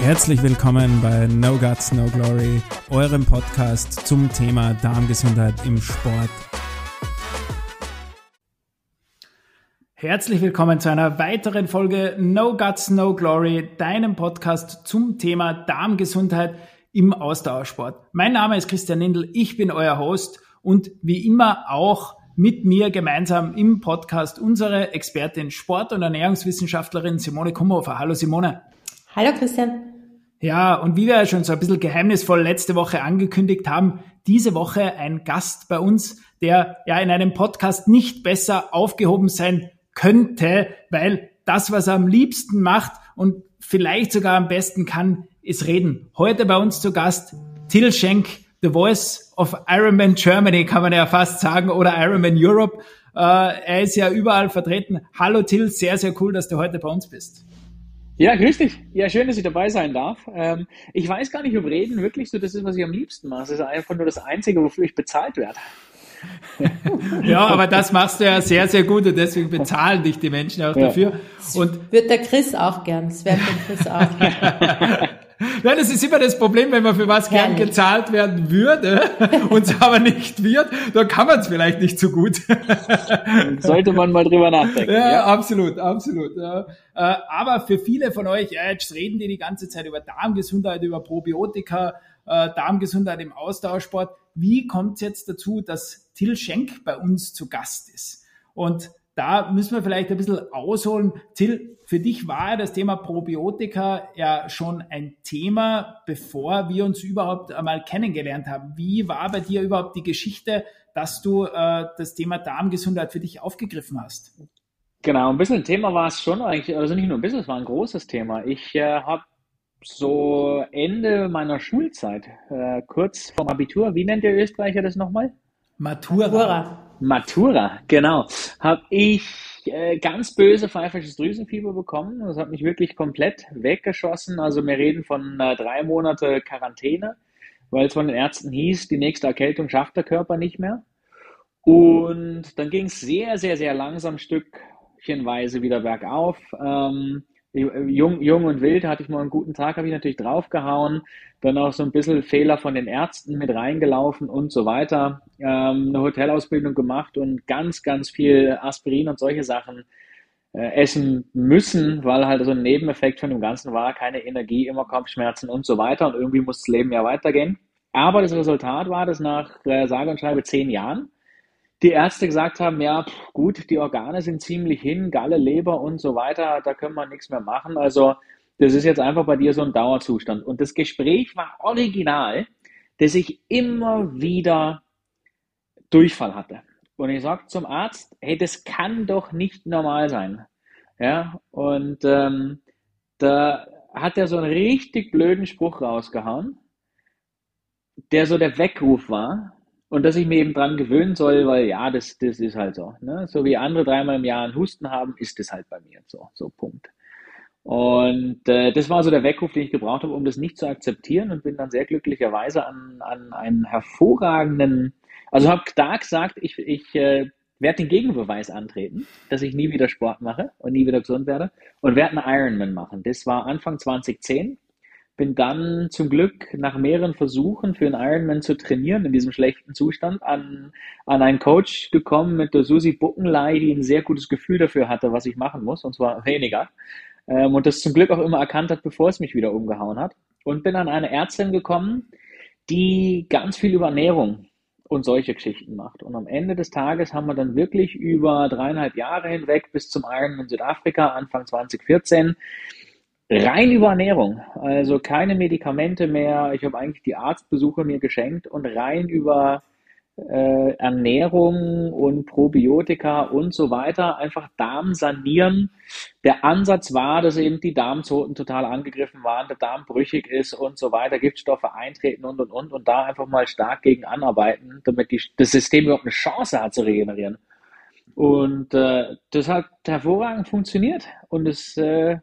Herzlich willkommen bei No Guts, No Glory, eurem Podcast zum Thema Darmgesundheit im Sport. Herzlich willkommen zu einer weiteren Folge No Guts, No Glory, deinem Podcast zum Thema Darmgesundheit im Ausdauersport. Mein Name ist Christian Nindl, ich bin euer Host und wie immer auch mit mir gemeinsam im Podcast unsere Expertin Sport- und Ernährungswissenschaftlerin Simone Kumhofer. Hallo Simone. Hallo Christian. Ja, und wie wir ja schon so ein bisschen geheimnisvoll letzte Woche angekündigt haben, diese Woche ein Gast bei uns, der ja in einem Podcast nicht besser aufgehoben sein könnte, weil das, was er am liebsten macht und vielleicht sogar am besten kann, ist reden. Heute bei uns zu Gast Till Schenk, The Voice of Ironman Germany, kann man ja fast sagen, oder Ironman Europe. Äh, er ist ja überall vertreten. Hallo Till, sehr, sehr cool, dass du heute bei uns bist. Ja, grüß dich. Ja, schön, dass ich dabei sein darf. Ähm, ich weiß gar nicht, ob Reden wirklich so das ist, was ich am liebsten mache. Das ist einfach nur das Einzige, wofür ich bezahlt werde. ja, aber das machst du ja sehr, sehr gut und deswegen bezahlen dich die Menschen auch ja. dafür. Und wird der Chris auch gern. Das wäre der Chris auch. Nein, das ist immer das Problem, wenn man für was gern gezahlt werden würde und es aber nicht wird, dann kann man es vielleicht nicht so gut. Sollte man mal drüber nachdenken. Ja, ja. absolut, absolut. Ja. Äh, aber für viele von euch, ja, jetzt reden die die ganze Zeit über Darmgesundheit, über Probiotika, äh, Darmgesundheit im Austauschsport. Wie kommt es jetzt dazu, dass Till Schenk bei uns zu Gast ist? Und da müssen wir vielleicht ein bisschen ausholen. Till, für dich war das Thema Probiotika ja schon ein Thema, bevor wir uns überhaupt einmal kennengelernt haben. Wie war bei dir überhaupt die Geschichte, dass du äh, das Thema Darmgesundheit für dich aufgegriffen hast? Genau, ein bisschen ein Thema war es schon eigentlich, also nicht nur ein bisschen, es war ein großes Thema. Ich äh, habe so Ende meiner Schulzeit, äh, kurz vorm Abitur, wie nennt der Österreicher das nochmal? Matura. Matura. Matura, genau. Habe ich äh, ganz böse pfeifisches Drüsenfieber bekommen. Das hat mich wirklich komplett weggeschossen. Also wir reden von äh, drei Monate Quarantäne, weil es von den Ärzten hieß, die nächste Erkältung schafft der Körper nicht mehr. Und dann ging es sehr, sehr, sehr langsam stückchenweise wieder bergauf. Ähm, jung, jung und wild hatte ich mal einen guten Tag, habe ich natürlich draufgehauen. Dann auch so ein bisschen Fehler von den Ärzten mit reingelaufen und so weiter. Ähm, eine Hotelausbildung gemacht und ganz, ganz viel Aspirin und solche Sachen äh, essen müssen, weil halt so ein Nebeneffekt von dem Ganzen war, keine Energie, immer Kopfschmerzen und so weiter. Und irgendwie muss das Leben ja weitergehen. Aber das Resultat war, dass nach äh, sage und schreibe zehn Jahren die Ärzte gesagt haben, ja, pff, gut, die Organe sind ziemlich hin, Galle, Leber und so weiter, da können wir nichts mehr machen. Also das ist jetzt einfach bei dir so ein Dauerzustand. Und das Gespräch war original, dass ich immer wieder Durchfall hatte. Und ich sagte zum Arzt, hey, das kann doch nicht normal sein. Ja, und ähm, da hat er so einen richtig blöden Spruch rausgehauen, der so der Weckruf war, und dass ich mir eben dran gewöhnen soll, weil ja, das, das ist halt so. Ne? So wie andere dreimal im Jahr einen Husten haben, ist das halt bei mir so. So Punkt. Und äh, das war so der Weckruf, den ich gebraucht habe, um das nicht zu akzeptieren und bin dann sehr glücklicherweise an, an einen hervorragenden, also habe da gesagt, ich, ich äh, werde den Gegenbeweis antreten, dass ich nie wieder Sport mache und nie wieder gesund werde und werde einen Ironman machen. Das war Anfang 2010 bin dann zum Glück nach mehreren Versuchen für einen Ironman zu trainieren in diesem schlechten Zustand an, an einen Coach gekommen mit der Susi Buckenlei, die ein sehr gutes Gefühl dafür hatte, was ich machen muss, und zwar weniger. Ähm, und das zum Glück auch immer erkannt hat, bevor es mich wieder umgehauen hat. Und bin an eine Ärztin gekommen, die ganz viel über Ernährung und solche Geschichten macht. Und am Ende des Tages haben wir dann wirklich über dreieinhalb Jahre hinweg bis zum Ironman Südafrika, Anfang 2014, rein über Ernährung. Also keine Medikamente mehr. Ich habe eigentlich die Arztbesuche mir geschenkt und rein über äh, Ernährung und Probiotika und so weiter, einfach Darm sanieren. Der Ansatz war, dass eben die Darmzoten total angegriffen waren, der Darm brüchig ist und so weiter, Giftstoffe eintreten und und und und da einfach mal stark gegen anarbeiten, damit die, das System überhaupt eine Chance hat zu regenerieren. Und äh, das hat hervorragend funktioniert und es äh,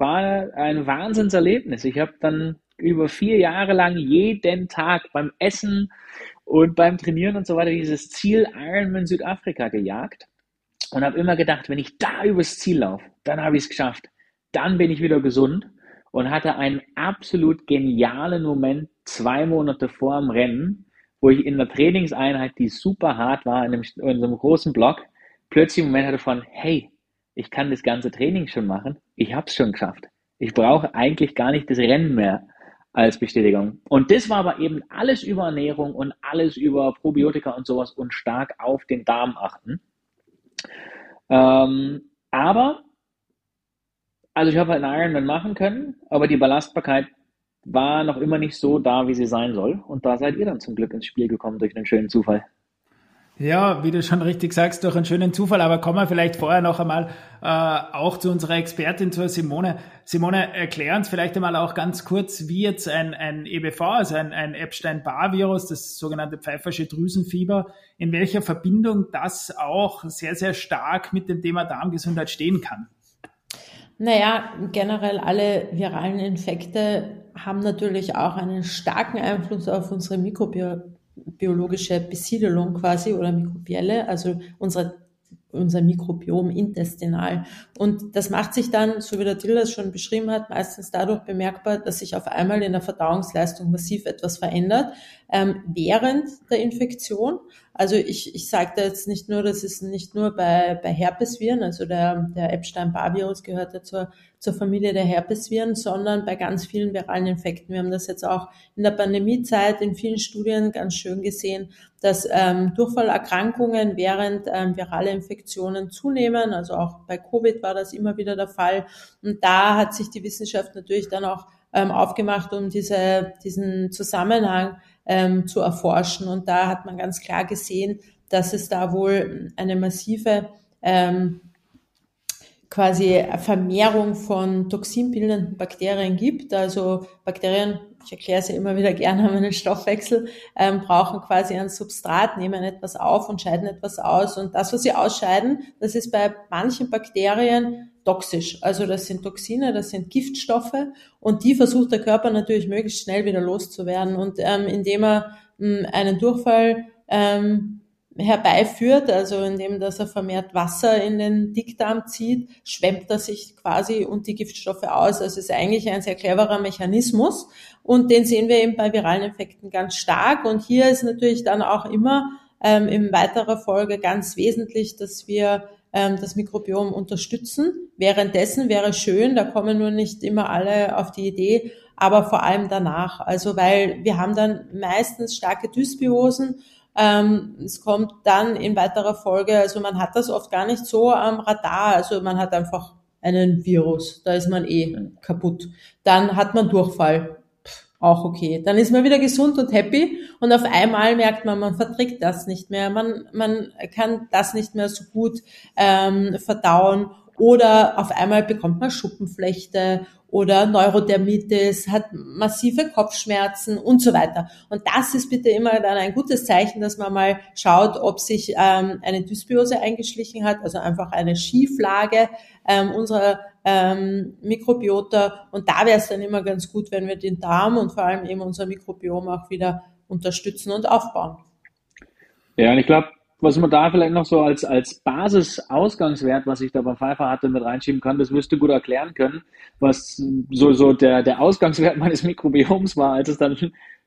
war ein Wahnsinnserlebnis. Ich habe dann über vier Jahre lang jeden Tag beim Essen und beim Trainieren und so weiter dieses Ziel Ironman Südafrika gejagt und habe immer gedacht, wenn ich da übers Ziel laufe, dann habe ich es geschafft. Dann bin ich wieder gesund und hatte einen absolut genialen Moment zwei Monate vor dem Rennen, wo ich in der Trainingseinheit, die super hart war, in einem, in so einem großen Block, plötzlich einen Moment hatte von, hey, ich kann das ganze Training schon machen, ich habe es schon geschafft. Ich brauche eigentlich gar nicht das Rennen mehr als Bestätigung. Und das war aber eben alles über Ernährung und alles über Probiotika und sowas und stark auf den Darm achten. Ähm, aber, also ich habe halt einen Ironman machen können, aber die Belastbarkeit war noch immer nicht so da, wie sie sein soll. Und da seid ihr dann zum Glück ins Spiel gekommen durch einen schönen Zufall. Ja, wie du schon richtig sagst, durch einen schönen Zufall. Aber kommen wir vielleicht vorher noch einmal äh, auch zu unserer Expertin, zur Simone. Simone, erklär uns vielleicht einmal auch ganz kurz, wie jetzt ein, ein EBV, also ein, ein Epstein-Barr-Virus, das sogenannte pfeifersche Drüsenfieber, in welcher Verbindung das auch sehr, sehr stark mit dem Thema Darmgesundheit stehen kann. Naja, generell alle viralen Infekte haben natürlich auch einen starken Einfluss auf unsere mikrobiologische Besiedelung quasi oder mikrobielle, also unsere unser Mikrobiom intestinal. Und das macht sich dann, so wie der Dillas schon beschrieben hat, meistens dadurch bemerkbar, dass sich auf einmal in der Verdauungsleistung massiv etwas verändert ähm, während der Infektion. Also ich, ich sage da jetzt nicht nur, das ist nicht nur bei, bei Herpesviren, also der, der Epstein-Barr-Virus gehört ja zur, zur Familie der Herpesviren, sondern bei ganz vielen viralen Infekten. Wir haben das jetzt auch in der Pandemiezeit in vielen Studien ganz schön gesehen, dass ähm, Durchfallerkrankungen während ähm, virale Infektionen zunehmen. Also auch bei Covid war das immer wieder der Fall. Und da hat sich die Wissenschaft natürlich dann auch ähm, aufgemacht, um diese, diesen Zusammenhang ähm, zu erforschen. Und da hat man ganz klar gesehen, dass es da wohl eine massive ähm, quasi Vermehrung von toxinbildenden Bakterien gibt. Also Bakterien, ich erkläre es ja immer wieder gerne, haben einen Stoffwechsel, ähm, brauchen quasi ein Substrat, nehmen etwas auf und scheiden etwas aus. Und das, was sie ausscheiden, das ist bei manchen Bakterien toxisch. Also das sind Toxine, das sind Giftstoffe und die versucht der Körper natürlich möglichst schnell wieder loszuwerden. Und ähm, indem er mh, einen Durchfall ähm, herbeiführt, also indem dass er vermehrt Wasser in den Dickdarm zieht, schwemmt er sich quasi und die Giftstoffe aus. Also ist eigentlich ein sehr cleverer Mechanismus und den sehen wir eben bei viralen Infekten ganz stark. Und hier ist natürlich dann auch immer ähm, in weiterer Folge ganz wesentlich, dass wir ähm, das Mikrobiom unterstützen. Währenddessen wäre schön, da kommen nur nicht immer alle auf die Idee, aber vor allem danach. Also weil wir haben dann meistens starke Dysbiosen. Ähm, es kommt dann in weiterer Folge, also man hat das oft gar nicht so am Radar. Also man hat einfach einen Virus, da ist man eh kaputt. Dann hat man Durchfall, auch okay. Dann ist man wieder gesund und happy und auf einmal merkt man, man verträgt das nicht mehr, man, man kann das nicht mehr so gut ähm, verdauen oder auf einmal bekommt man Schuppenflechte oder Neurodermitis, hat massive Kopfschmerzen und so weiter. Und das ist bitte immer dann ein gutes Zeichen, dass man mal schaut, ob sich ähm, eine Dysbiose eingeschlichen hat, also einfach eine Schieflage ähm, unserer ähm, Mikrobiota. Und da wäre es dann immer ganz gut, wenn wir den Darm und vor allem eben unser Mikrobiom auch wieder unterstützen und aufbauen. Ja, und ich glaube, was man da vielleicht noch so als, als Basis-Ausgangswert, was ich da bei Pfeiffer hatte, mit reinschieben kann, das wirst du gut erklären können, was so, so der, der Ausgangswert meines Mikrobioms war, als es dann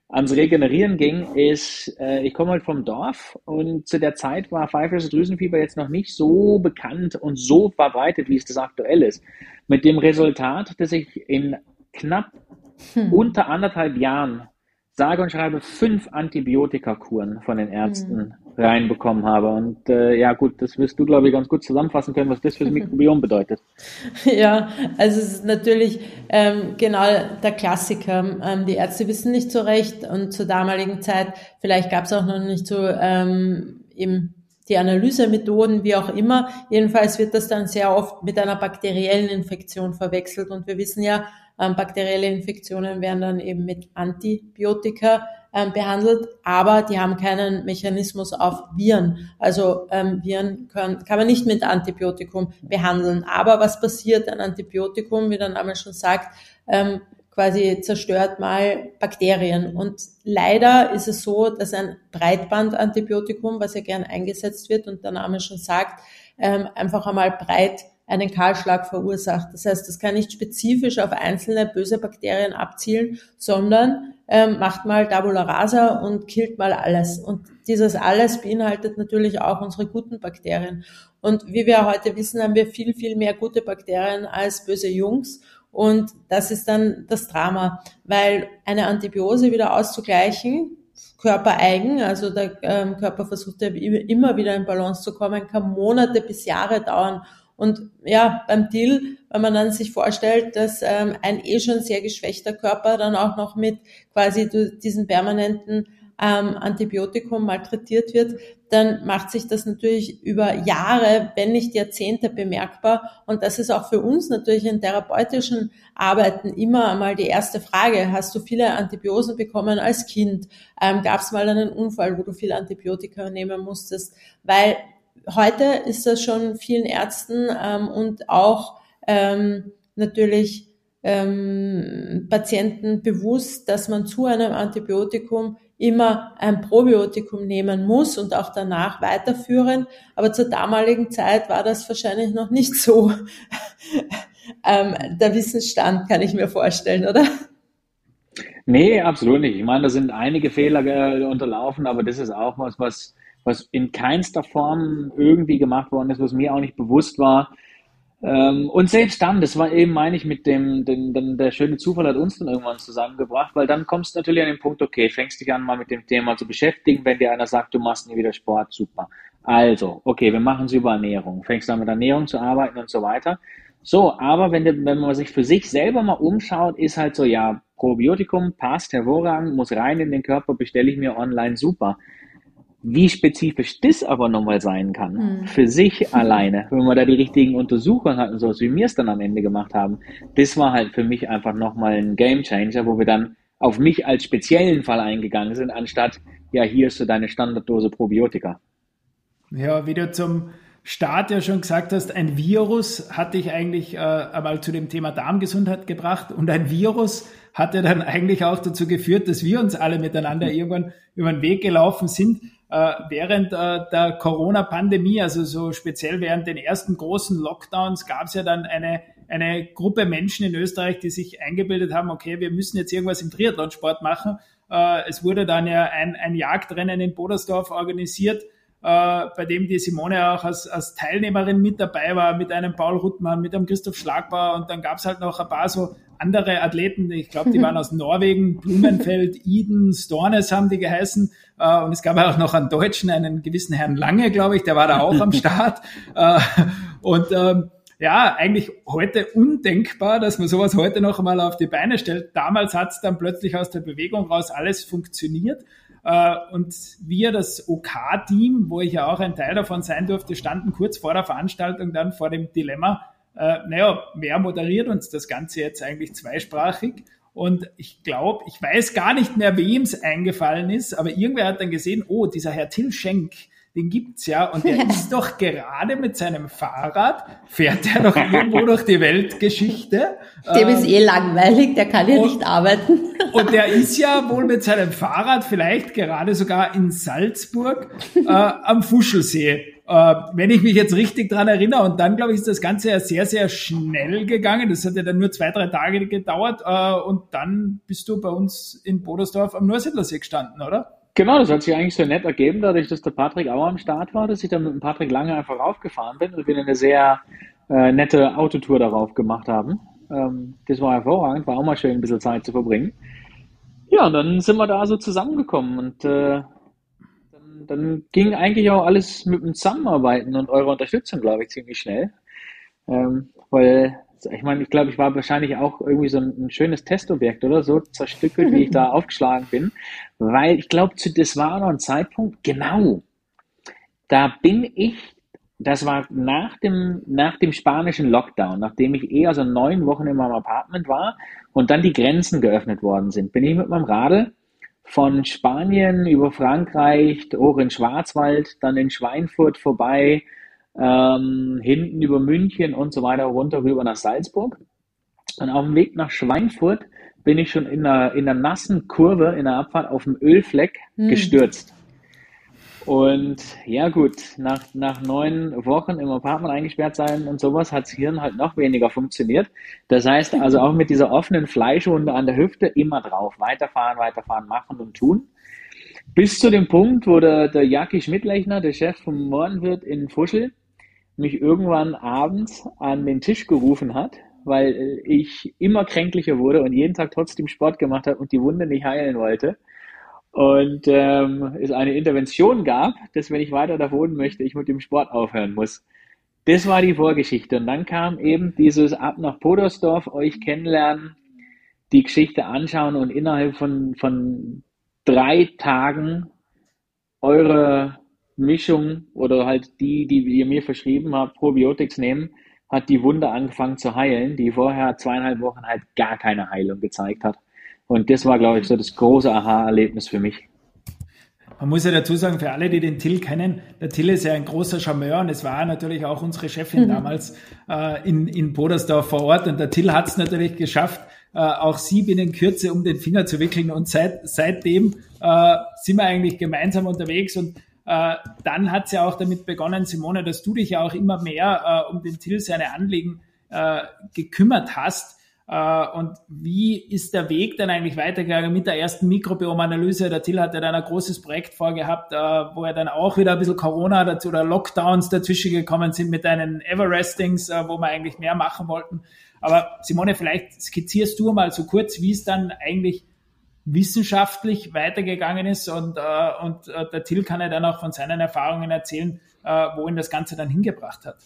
ans Regenerieren ging, ist, äh, ich komme halt vom Dorf und zu der Zeit war pfeifersches Drüsenfieber jetzt noch nicht so bekannt und so verbreitet, wie es das aktuell ist. Mit dem Resultat, dass ich in knapp hm. unter anderthalb Jahren sage und schreibe fünf Antibiotikakuren von den Ärzten hm. Reinbekommen habe. Und äh, ja gut, das wirst du, glaube ich, ganz gut zusammenfassen können, was das für das Mikrobiom bedeutet. Ja, also es ist natürlich ähm, genau der Klassiker. Ähm, die Ärzte wissen nicht so recht und zur damaligen Zeit, vielleicht gab es auch noch nicht so ähm, eben die Analysemethoden, wie auch immer. Jedenfalls wird das dann sehr oft mit einer bakteriellen Infektion verwechselt. Und wir wissen ja, ähm, bakterielle Infektionen werden dann eben mit Antibiotika behandelt, aber die haben keinen Mechanismus auf Viren. Also ähm, Viren können, kann man nicht mit Antibiotikum behandeln. Aber was passiert? Ein Antibiotikum, wie der Name schon sagt, ähm, quasi zerstört mal Bakterien. Und leider ist es so, dass ein Breitbandantibiotikum, was ja gern eingesetzt wird und der Name schon sagt, ähm, einfach einmal breit einen Kahlschlag verursacht. Das heißt, das kann nicht spezifisch auf einzelne böse Bakterien abzielen, sondern ähm, macht mal Tabula rasa und killt mal alles. Und dieses alles beinhaltet natürlich auch unsere guten Bakterien. Und wie wir heute wissen, haben wir viel, viel mehr gute Bakterien als böse Jungs. Und das ist dann das Drama, weil eine Antibiose wieder auszugleichen, körpereigen, also der ähm, Körper versucht ja immer wieder in Balance zu kommen, kann Monate bis Jahre dauern. Und ja, beim Deal, wenn man dann sich vorstellt, dass ähm, ein eh schon sehr geschwächter Körper dann auch noch mit quasi diesen permanenten ähm, Antibiotikum malträtiert wird, dann macht sich das natürlich über Jahre, wenn nicht Jahrzehnte bemerkbar. Und das ist auch für uns natürlich in therapeutischen Arbeiten immer einmal die erste Frage. Hast du viele Antibiosen bekommen als Kind? Ähm, Gab es mal einen Unfall, wo du viele Antibiotika nehmen musstest? Weil heute ist das schon vielen Ärzten ähm, und auch ähm, natürlich ähm, Patienten bewusst, dass man zu einem Antibiotikum immer ein Probiotikum nehmen muss und auch danach weiterführen. Aber zur damaligen Zeit war das wahrscheinlich noch nicht so ähm, der Wissensstand, kann ich mir vorstellen, oder? Nee, absolut nicht. Ich meine, da sind einige Fehler äh, unterlaufen, aber das ist auch was, was, was in keinster Form irgendwie gemacht worden ist, was mir auch nicht bewusst war. Ähm, und selbst dann, das war eben, meine ich, mit dem, den, den, der schöne Zufall hat uns dann irgendwann zusammengebracht, weil dann kommst du natürlich an den Punkt, okay, fängst dich an, mal mit dem Thema zu beschäftigen, wenn dir einer sagt, du machst nie wieder Sport, super. Also, okay, wir machen es über Ernährung. Fängst an mit Ernährung zu arbeiten und so weiter. So, aber wenn, wenn man sich für sich selber mal umschaut, ist halt so, ja, Probiotikum passt hervorragend, muss rein in den Körper, bestelle ich mir online, super. Wie spezifisch das aber nochmal sein kann, mhm. für sich alleine, wenn man da die richtigen Untersuchungen hat und so, wie wir es dann am Ende gemacht haben, das war halt für mich einfach nochmal ein Game Changer, wo wir dann auf mich als speziellen Fall eingegangen sind, anstatt, ja, hier ist so deine Standarddose Probiotika. Ja, wie du zum Start ja schon gesagt hast, ein Virus hat dich eigentlich äh, einmal zu dem Thema Darmgesundheit gebracht und ein Virus hat ja dann eigentlich auch dazu geführt, dass wir uns alle miteinander irgendwann über den Weg gelaufen sind. Äh, während äh, der Corona-Pandemie, also so speziell während den ersten großen Lockdowns, gab es ja dann eine, eine Gruppe Menschen in Österreich, die sich eingebildet haben, okay, wir müssen jetzt irgendwas im Triathlonsport machen. Äh, es wurde dann ja ein, ein Jagdrennen in Bodersdorf organisiert, bei dem die Simone auch als, als Teilnehmerin mit dabei war, mit einem Paul Ruttmann, mit einem Christoph Schlagbauer und dann gab es halt noch ein paar so andere Athleten, ich glaube, die waren aus Norwegen, Blumenfeld, Eden, Stornes haben die geheißen. Äh, und es gab auch noch einen Deutschen, einen gewissen Herrn Lange, glaube ich, der war da auch am Start. Äh, und ähm, ja, eigentlich heute undenkbar, dass man sowas heute noch einmal auf die Beine stellt. Damals hat es dann plötzlich aus der Bewegung raus alles funktioniert. Äh, und wir, das OK-Team, wo ich ja auch ein Teil davon sein durfte, standen kurz vor der Veranstaltung dann vor dem Dilemma, äh, naja, wer moderiert uns das Ganze jetzt eigentlich zweisprachig? Und ich glaube, ich weiß gar nicht mehr, wem es eingefallen ist, aber irgendwer hat dann gesehen, oh, dieser Herr Till Schenk, den gibt's ja und der ist doch gerade mit seinem Fahrrad, fährt er doch irgendwo durch die Weltgeschichte. Dem ähm, ist eh langweilig, der kann ja und, nicht arbeiten. Und der ist ja wohl mit seinem Fahrrad vielleicht gerade sogar in Salzburg äh, am Fuschelsee äh, wenn ich mich jetzt richtig dran erinnere, und dann, glaube ich, ist das Ganze ja sehr, sehr schnell gegangen. Das hat ja dann nur zwei, drei Tage gedauert. Äh, und dann bist du bei uns in Bodersdorf am Neusiedlersee gestanden, oder? Genau, das hat sich eigentlich so nett ergeben, dadurch, dass der Patrick auch am Start war, dass ich dann mit dem Patrick lange einfach raufgefahren bin und wir eine sehr äh, nette Autotour darauf gemacht haben. Ähm, das war hervorragend, war auch mal schön, ein bisschen Zeit zu verbringen. Ja, und dann sind wir da so zusammengekommen und äh, dann ging eigentlich auch alles mit dem Zusammenarbeiten und eurer Unterstützung, glaube ich, ziemlich schnell. Ähm, weil, ich meine, ich glaube, ich war wahrscheinlich auch irgendwie so ein, ein schönes Testobjekt oder so zerstückelt, wie ich da aufgeschlagen bin. Weil ich glaube, das war noch ein Zeitpunkt, genau, da bin ich, das war nach dem, nach dem spanischen Lockdown, nachdem ich eh also neun Wochen in meinem Apartment war und dann die Grenzen geöffnet worden sind, bin ich mit meinem Radl von Spanien über Frankreich, hoch in Schwarzwald, dann in Schweinfurt vorbei, ähm, hinten über München und so weiter runter rüber nach Salzburg. Und auf dem Weg nach Schweinfurt bin ich schon in einer, in einer nassen Kurve in der Abfahrt auf dem Ölfleck hm. gestürzt. Und ja gut, nach, nach neun Wochen im Apartment eingesperrt sein und sowas hat das Hirn halt noch weniger funktioniert. Das heißt also auch mit dieser offenen Fleischwunde an der Hüfte immer drauf, weiterfahren, weiterfahren, machen und tun. Bis zu dem Punkt, wo der, der Jacki Schmidtlechner, der Chef vom Mohrenwirt in Fuschel, mich irgendwann abends an den Tisch gerufen hat, weil ich immer kränklicher wurde und jeden Tag trotzdem Sport gemacht habe und die Wunde nicht heilen wollte. Und ähm, es eine Intervention gab, dass wenn ich weiter da wohnen möchte, ich mit dem Sport aufhören muss. Das war die Vorgeschichte. Und dann kam eben dieses ab nach Podersdorf, euch kennenlernen, die Geschichte anschauen und innerhalb von, von drei Tagen eure Mischung oder halt die, die ihr mir verschrieben habt, Probiotics nehmen, hat die Wunde angefangen zu heilen, die vorher zweieinhalb Wochen halt gar keine Heilung gezeigt hat. Und das war, glaube ich, so das große Aha-Erlebnis für mich. Man muss ja dazu sagen, für alle, die den Till kennen, der Till ist ja ein großer Charmeur und es war natürlich auch unsere Chefin mhm. damals äh, in, in Bodersdorf vor Ort. Und der Till hat es natürlich geschafft, äh, auch sie binnen Kürze um den Finger zu wickeln. Und seit, seitdem äh, sind wir eigentlich gemeinsam unterwegs und äh, dann hat es ja auch damit begonnen, Simone, dass du dich ja auch immer mehr äh, um den Till seine Anliegen äh, gekümmert hast. Äh, und wie ist der Weg dann eigentlich weitergegangen mit der ersten Mikrobiomanalyse? Der Till hat ja dann ein großes Projekt vorgehabt, äh, wo er dann auch wieder ein bisschen Corona dazu oder Lockdowns dazwischen gekommen sind mit deinen Everestings, äh, wo wir eigentlich mehr machen wollten. Aber Simone, vielleicht skizzierst du mal so kurz, wie es dann eigentlich wissenschaftlich weitergegangen ist und, äh, und äh, der Till kann ja dann auch von seinen Erfahrungen erzählen, äh, wo ihn das Ganze dann hingebracht hat.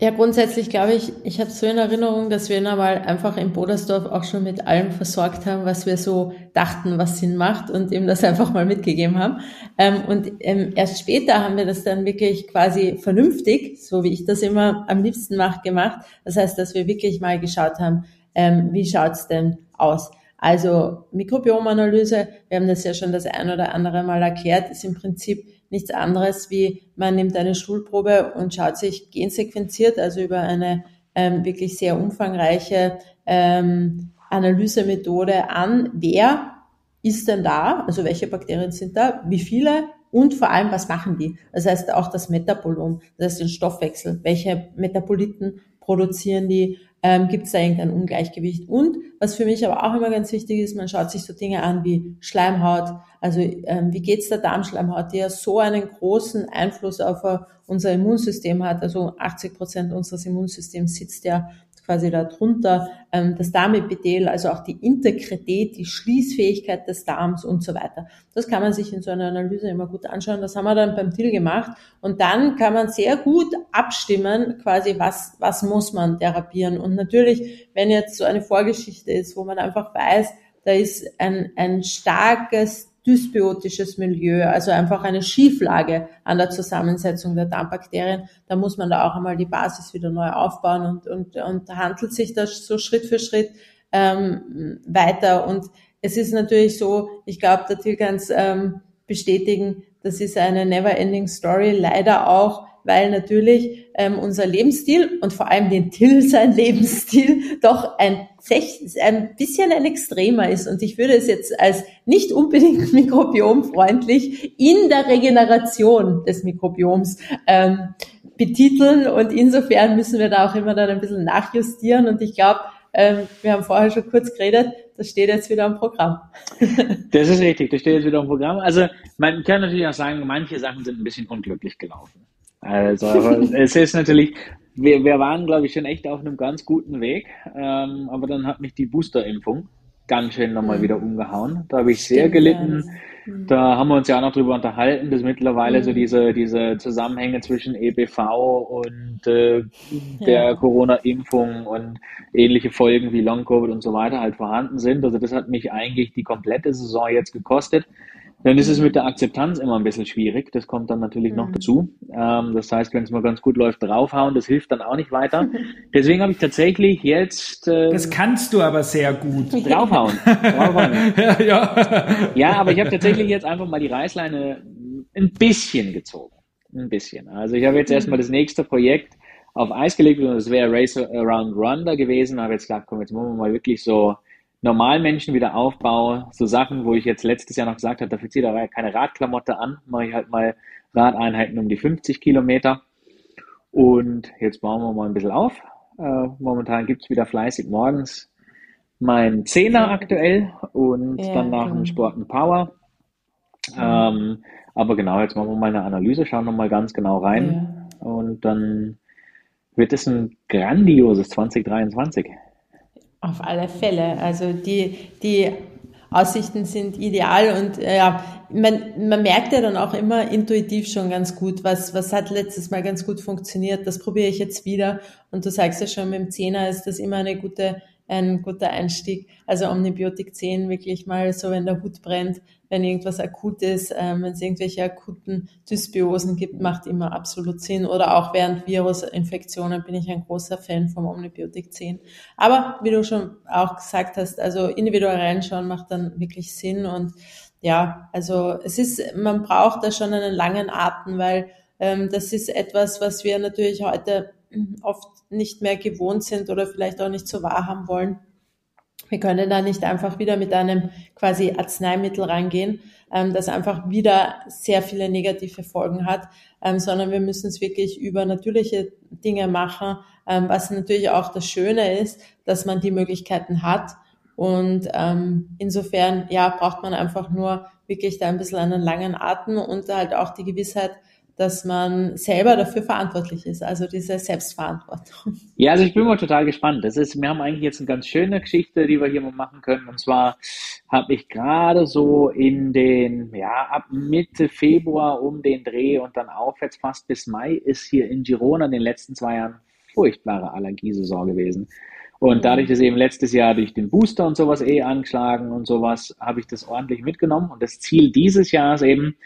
Ja, grundsätzlich glaube ich, ich habe so in Erinnerung, dass wir ihn einmal einfach in Bodersdorf auch schon mit allem versorgt haben, was wir so dachten, was Sinn macht und ihm das einfach mal mitgegeben haben. Ähm, und ähm, erst später haben wir das dann wirklich quasi vernünftig, so wie ich das immer am liebsten mache, gemacht. Das heißt, dass wir wirklich mal geschaut haben, ähm, wie schaut's denn aus? Also Mikrobiomanalyse, wir haben das ja schon das ein oder andere Mal erklärt, ist im Prinzip nichts anderes wie man nimmt eine Stuhlprobe und schaut sich gensequenziert, also über eine ähm, wirklich sehr umfangreiche ähm, Analysemethode an, wer ist denn da, also welche Bakterien sind da, wie viele und vor allem, was machen die? Das heißt auch das Metabolom, das heißt den Stoffwechsel, welche Metaboliten produzieren die, ähm, gibt es da irgendein Ungleichgewicht. Und was für mich aber auch immer ganz wichtig ist, man schaut sich so Dinge an wie Schleimhaut, also ähm, wie geht's der Darmschleimhaut, die ja so einen großen Einfluss auf uh, unser Immunsystem hat. Also 80 Prozent unseres Immunsystems sitzt ja quasi darunter, ähm, das Darmepithel, also auch die Integrität, die Schließfähigkeit des Darms und so weiter. Das kann man sich in so einer Analyse immer gut anschauen. Das haben wir dann beim Till gemacht. Und dann kann man sehr gut abstimmen, quasi, was, was muss man therapieren. Und natürlich, wenn jetzt so eine Vorgeschichte ist, wo man einfach weiß, da ist ein, ein starkes dysbiotisches Milieu, also einfach eine Schieflage an der Zusammensetzung der Darmbakterien. Da muss man da auch einmal die Basis wieder neu aufbauen und, und, und handelt sich das so Schritt für Schritt ähm, weiter. Und es ist natürlich so, ich glaube, der Till es ähm, bestätigen, das ist eine never-ending Story, leider auch weil natürlich ähm, unser Lebensstil und vor allem den Till sein Lebensstil doch ein, ein bisschen ein extremer ist. Und ich würde es jetzt als nicht unbedingt mikrobiomfreundlich in der Regeneration des Mikrobioms ähm, betiteln. Und insofern müssen wir da auch immer dann ein bisschen nachjustieren. Und ich glaube, ähm, wir haben vorher schon kurz geredet, das steht jetzt wieder im Programm. das ist richtig, das steht jetzt wieder im Programm. Also man kann natürlich auch sagen, manche Sachen sind ein bisschen unglücklich gelaufen. Also, es ist natürlich, wir, wir waren, glaube ich, schon echt auf einem ganz guten Weg. Ähm, aber dann hat mich die Boosterimpfung ganz schön nochmal mhm. wieder umgehauen. Da habe ich sehr Stimmt, gelitten. Ja. Mhm. Da haben wir uns ja auch noch drüber unterhalten, dass mittlerweile mhm. so diese, diese Zusammenhänge zwischen EBV und äh, der ja. Corona-Impfung und ähnliche Folgen wie Long-Covid und so weiter halt vorhanden sind. Also das hat mich eigentlich die komplette Saison jetzt gekostet. Dann ist es mit der Akzeptanz immer ein bisschen schwierig. Das kommt dann natürlich mhm. noch dazu. Ähm, das heißt, wenn es mal ganz gut läuft, draufhauen, das hilft dann auch nicht weiter. Deswegen habe ich tatsächlich jetzt. Äh, das kannst du aber sehr gut. Draufhauen. draufhauen. ja, ja. ja, aber ich habe tatsächlich jetzt einfach mal die Reißleine ein bisschen gezogen. Ein bisschen. Also ich habe jetzt erstmal mhm. das nächste Projekt auf Eis gelegt und das wäre Race Around Rwanda gewesen. Aber jetzt gedacht, komm, jetzt machen wir mal wirklich so Normalmenschen wieder aufbaue, so Sachen, wo ich jetzt letztes Jahr noch gesagt habe, dafür ziehe ich da keine Radklamotte an, mache ich halt mal Radeinheiten um die 50 Kilometer. Und jetzt bauen wir mal ein bisschen auf. Äh, momentan gibt es wieder fleißig morgens mein Zehner aktuell und ja, dann nach dem genau. Sport ein Power. Ähm, aber genau, jetzt machen wir mal eine Analyse, schauen wir mal ganz genau rein ja. und dann wird es ein grandioses 2023. Auf alle Fälle. Also die, die Aussichten sind ideal und äh, ja, man, man merkt ja dann auch immer intuitiv schon ganz gut, was, was hat letztes Mal ganz gut funktioniert, das probiere ich jetzt wieder und du sagst ja schon, mit dem Zehner ist das immer eine gute ein guter Einstieg. Also Omnibiotik 10 wirklich mal so, wenn der Hut brennt, wenn irgendwas akut ist, ähm, wenn es irgendwelche akuten Dysbiosen gibt, macht immer absolut Sinn. Oder auch während Virusinfektionen bin ich ein großer Fan vom Omnibiotik 10. Aber wie du schon auch gesagt hast, also individuell reinschauen macht dann wirklich Sinn und ja, also es ist, man braucht da schon einen langen Atem, weil ähm, das ist etwas, was wir natürlich heute oft nicht mehr gewohnt sind oder vielleicht auch nicht so wahrhaben wollen. Wir können da nicht einfach wieder mit einem quasi Arzneimittel reingehen, ähm, das einfach wieder sehr viele negative Folgen hat, ähm, sondern wir müssen es wirklich über natürliche Dinge machen, ähm, was natürlich auch das Schöne ist, dass man die Möglichkeiten hat. Und ähm, insofern, ja, braucht man einfach nur wirklich da ein bisschen einen langen Atem und halt auch die Gewissheit, dass man selber dafür verantwortlich ist, also diese Selbstverantwortung. Ja, also ich bin mal total gespannt. Das ist, wir haben eigentlich jetzt eine ganz schöne Geschichte, die wir hier mal machen können. Und zwar habe ich gerade so in den, ja, ab Mitte Februar um den Dreh und dann aufwärts fast bis Mai ist hier in Girona in den letzten zwei Jahren furchtbare Allergiesaison gewesen. Und mhm. dadurch, dass eben letztes Jahr durch den Booster und sowas eh angeschlagen und sowas, habe ich das ordentlich mitgenommen. Und das Ziel dieses Jahres eben,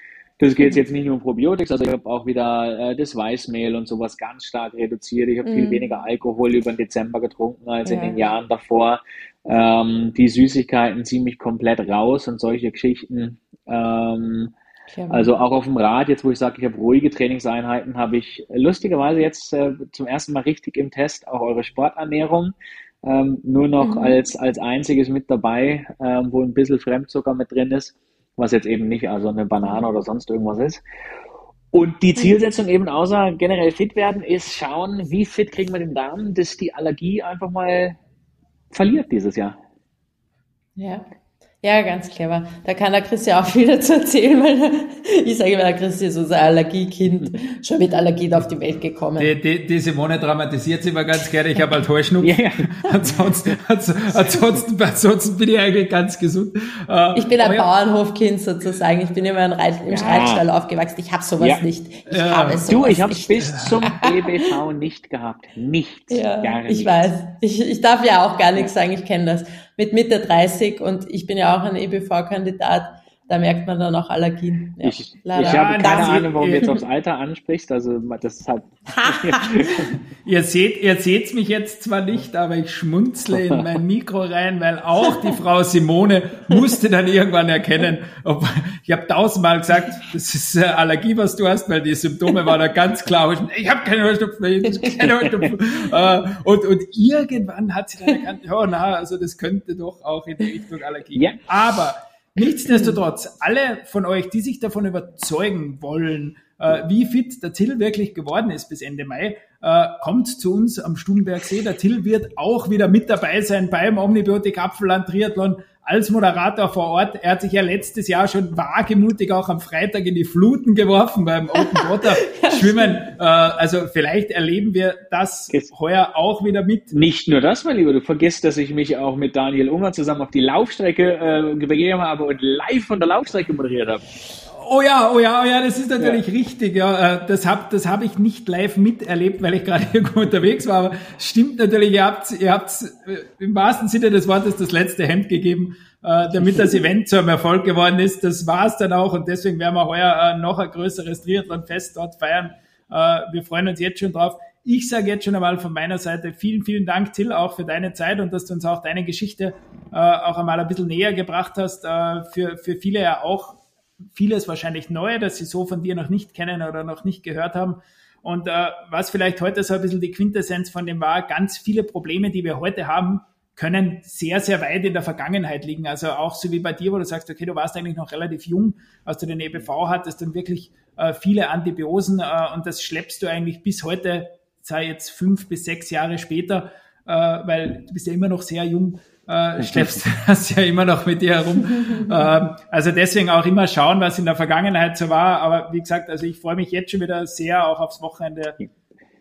das geht jetzt nicht nur um Probiotics, also ich habe auch wieder äh, das Weißmehl und sowas ganz stark reduziert. Ich habe mm. viel weniger Alkohol über den Dezember getrunken als ja. in den Jahren davor. Ähm, die Süßigkeiten ziemlich komplett raus und solche Geschichten. Ähm, also auch auf dem Rad, jetzt wo ich sage, ich habe ruhige Trainingseinheiten, habe ich lustigerweise jetzt äh, zum ersten Mal richtig im Test auch eure Sporternährung. Ähm, nur noch mhm. als, als einziges mit dabei, ähm, wo ein bisschen Fremdzucker mit drin ist was jetzt eben nicht also eine Banane oder sonst irgendwas ist. Und die Zielsetzung eben außer generell fit werden ist schauen, wie fit kriegen wir den Darm, dass die Allergie einfach mal verliert dieses Jahr. Ja. Ja, ganz clever. Da kann der Chris ja auch viel dazu erzählen, weil ich sage immer, der Chris ist unser Allergiekind, schon mit Allergien auf die Welt gekommen. Die, die, die Simone dramatisiert sich immer ganz gerne, ich habe halt Heuschnupfen. yeah. ansonsten, ansonsten, ansonsten bin ich eigentlich ganz gesund. Äh, ich bin ein Bauernhofkind sozusagen, ich bin immer im, Reit, im ja. Reitstall aufgewachsen, ich habe sowas ja. nicht. Ich ja. habe sowas Du, ich habe es bis zum BBV nicht gehabt. Nichts. Ja, gar nichts. Ich weiß. Ich, ich darf ja auch gar nichts sagen, ich kenne das mit Mitte 30 und ich bin ja auch ein EBV-Kandidat da merkt man dann auch Allergien. Ja, ich, ich habe keine Ahnung, warum du jetzt aufs Alter ansprichst. Also das ist halt. ihr seht, ihr seht's mich jetzt zwar nicht, aber ich schmunzle in mein Mikro rein, weil auch die Frau Simone musste dann irgendwann erkennen, ob, ich habe tausendmal gesagt, das ist Allergie, was du hast, weil die Symptome waren da ganz klar. Ich habe keine Heuschnupfen, ich keine Heuschnupfen. Äh, und, und irgendwann hat sie dann erkannt, oh na, also das könnte doch auch in die Richtung Allergie gehen. Ja. Aber Nichtsdestotrotz, alle von euch, die sich davon überzeugen wollen, äh, wie fit der Till wirklich geworden ist bis Ende Mai, äh, kommt zu uns am Stubenbergsee. Der Till wird auch wieder mit dabei sein beim Omnibiotik Apfelland Triathlon als Moderator vor Ort. Er hat sich ja letztes Jahr schon wagemutig auch am Freitag in die Fluten geworfen beim Open Water Schwimmen. Äh, also vielleicht erleben wir das heuer auch wieder mit. Nicht nur das, mein Lieber, du vergisst, dass ich mich auch mit Daniel Unger zusammen auf die Laufstrecke äh, begeben habe und live von der Laufstrecke moderiert habe. Oh ja, oh ja, oh ja, das ist natürlich ja. richtig. Ja, äh, das habe das hab ich nicht live miterlebt, weil ich gerade irgendwo unterwegs war. Aber stimmt natürlich, ihr habt, ihr habt äh, im wahrsten Sinne des Wortes das letzte Hemd gegeben, äh, damit das Event zu einem Erfolg geworden ist. Das war es dann auch und deswegen werden wir heuer noch ein größeres Triathlon-Fest dort feiern. Wir freuen uns jetzt schon drauf. Ich sage jetzt schon einmal von meiner Seite vielen, vielen Dank, Till, auch für deine Zeit und dass du uns auch deine Geschichte äh, auch einmal ein bisschen näher gebracht hast. Äh, für, für viele ja auch vieles wahrscheinlich neu, das sie so von dir noch nicht kennen oder noch nicht gehört haben. Und äh, was vielleicht heute so ein bisschen die Quintessenz von dem war, ganz viele Probleme, die wir heute haben, können sehr, sehr weit in der Vergangenheit liegen. Also auch so wie bei dir, wo du sagst, okay, du warst eigentlich noch relativ jung, als du den EBV hattest, dann wirklich äh, viele Antibiosen äh, und das schleppst du eigentlich bis heute, sei jetzt fünf bis sechs Jahre später, äh, weil du bist ja immer noch sehr jung, äh, schleppst das ja immer noch mit dir herum. ähm, also deswegen auch immer schauen, was in der Vergangenheit so war. Aber wie gesagt, also ich freue mich jetzt schon wieder sehr auch aufs Wochenende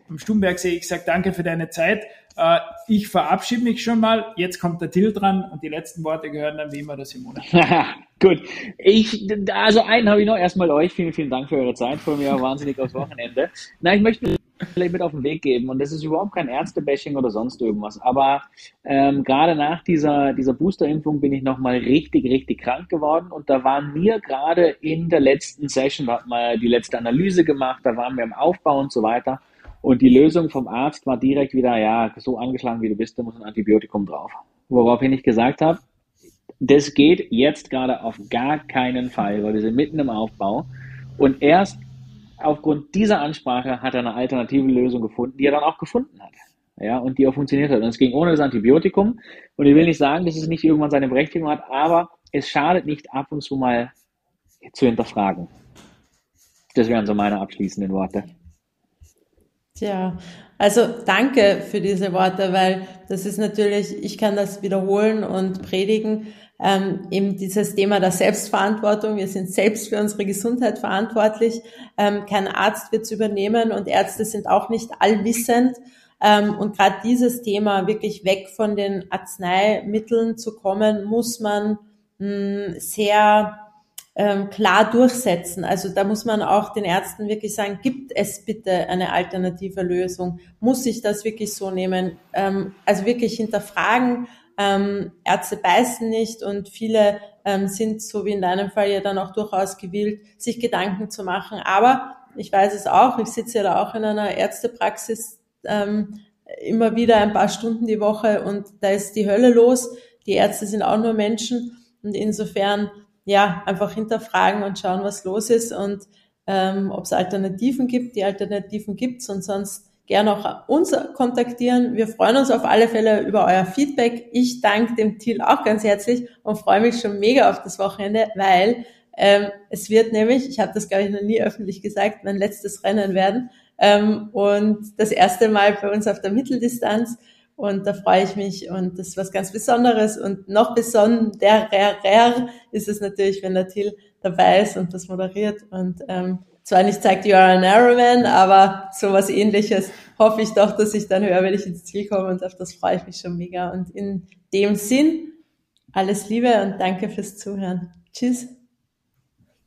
am Stumbergsee. Ich sage danke für deine Zeit. Äh, ich verabschiede mich schon mal. Jetzt kommt der Till dran und die letzten Worte gehören dann wie immer der Simone. Gut. Ich, also einen habe ich noch erstmal euch. Vielen, vielen Dank für eure Zeit. Freue mich auch wahnsinnig aufs Wochenende. Na, ich möchte vielleicht mit auf den Weg geben und das ist überhaupt kein Ärztebashing oder sonst irgendwas. Aber ähm, gerade nach dieser, dieser Boosterimpfung bin ich nochmal richtig, richtig krank geworden und da waren wir gerade in der letzten Session, da hat man die letzte Analyse gemacht, da waren wir im Aufbau und so weiter. Und die Lösung vom Arzt war direkt wieder, ja, so angeschlagen wie du bist, da muss ein Antibiotikum drauf. Woraufhin ich gesagt habe, das geht jetzt gerade auf gar keinen Fall, weil wir sind mitten im Aufbau. Und erst aufgrund dieser Ansprache hat er eine alternative Lösung gefunden, die er dann auch gefunden hat. Ja, und die auch funktioniert hat. Und es ging ohne das Antibiotikum. Und ich will nicht sagen, dass es nicht irgendwann seine Berechtigung hat, aber es schadet nicht ab und zu mal zu hinterfragen. Das wären so meine abschließenden Worte. Tja, also danke für diese Worte, weil das ist natürlich, ich kann das wiederholen und predigen, ähm, eben dieses Thema der Selbstverantwortung. Wir sind selbst für unsere Gesundheit verantwortlich. Ähm, kein Arzt wird es übernehmen und Ärzte sind auch nicht allwissend. Ähm, und gerade dieses Thema, wirklich weg von den Arzneimitteln zu kommen, muss man mh, hm, sehr ähm, klar durchsetzen. Also da muss man auch den Ärzten wirklich sagen, gibt es bitte eine alternative Lösung? Muss ich das wirklich so nehmen? Ähm, also wirklich hinterfragen. Ähm, Ärzte beißen nicht und viele ähm, sind, so wie in deinem Fall, ja dann auch durchaus gewillt, sich Gedanken zu machen. Aber ich weiß es auch, ich sitze ja da auch in einer Ärztepraxis ähm, immer wieder ein paar Stunden die Woche und da ist die Hölle los. Die Ärzte sind auch nur Menschen und insofern ja, einfach hinterfragen und schauen, was los ist und ähm, ob es Alternativen gibt. Die Alternativen gibt's und sonst gerne auch uns kontaktieren. Wir freuen uns auf alle Fälle über euer Feedback. Ich danke dem Thiel auch ganz herzlich und freue mich schon mega auf das Wochenende, weil ähm, es wird nämlich, ich habe das glaube ich noch nie öffentlich gesagt, mein letztes Rennen werden ähm, und das erste Mal bei uns auf der Mitteldistanz. Und da freue ich mich und das ist was ganz Besonderes. Und noch besonderer ist es natürlich, wenn der Till dabei ist und das moderiert. Und ähm, zwar nicht zeigt, you are an Arrowman, aber sowas ähnliches hoffe ich doch, dass ich dann höre, wenn ich ins Ziel komme. Und auf das freue ich mich schon mega. Und in dem Sinn, alles Liebe und danke fürs Zuhören. Tschüss.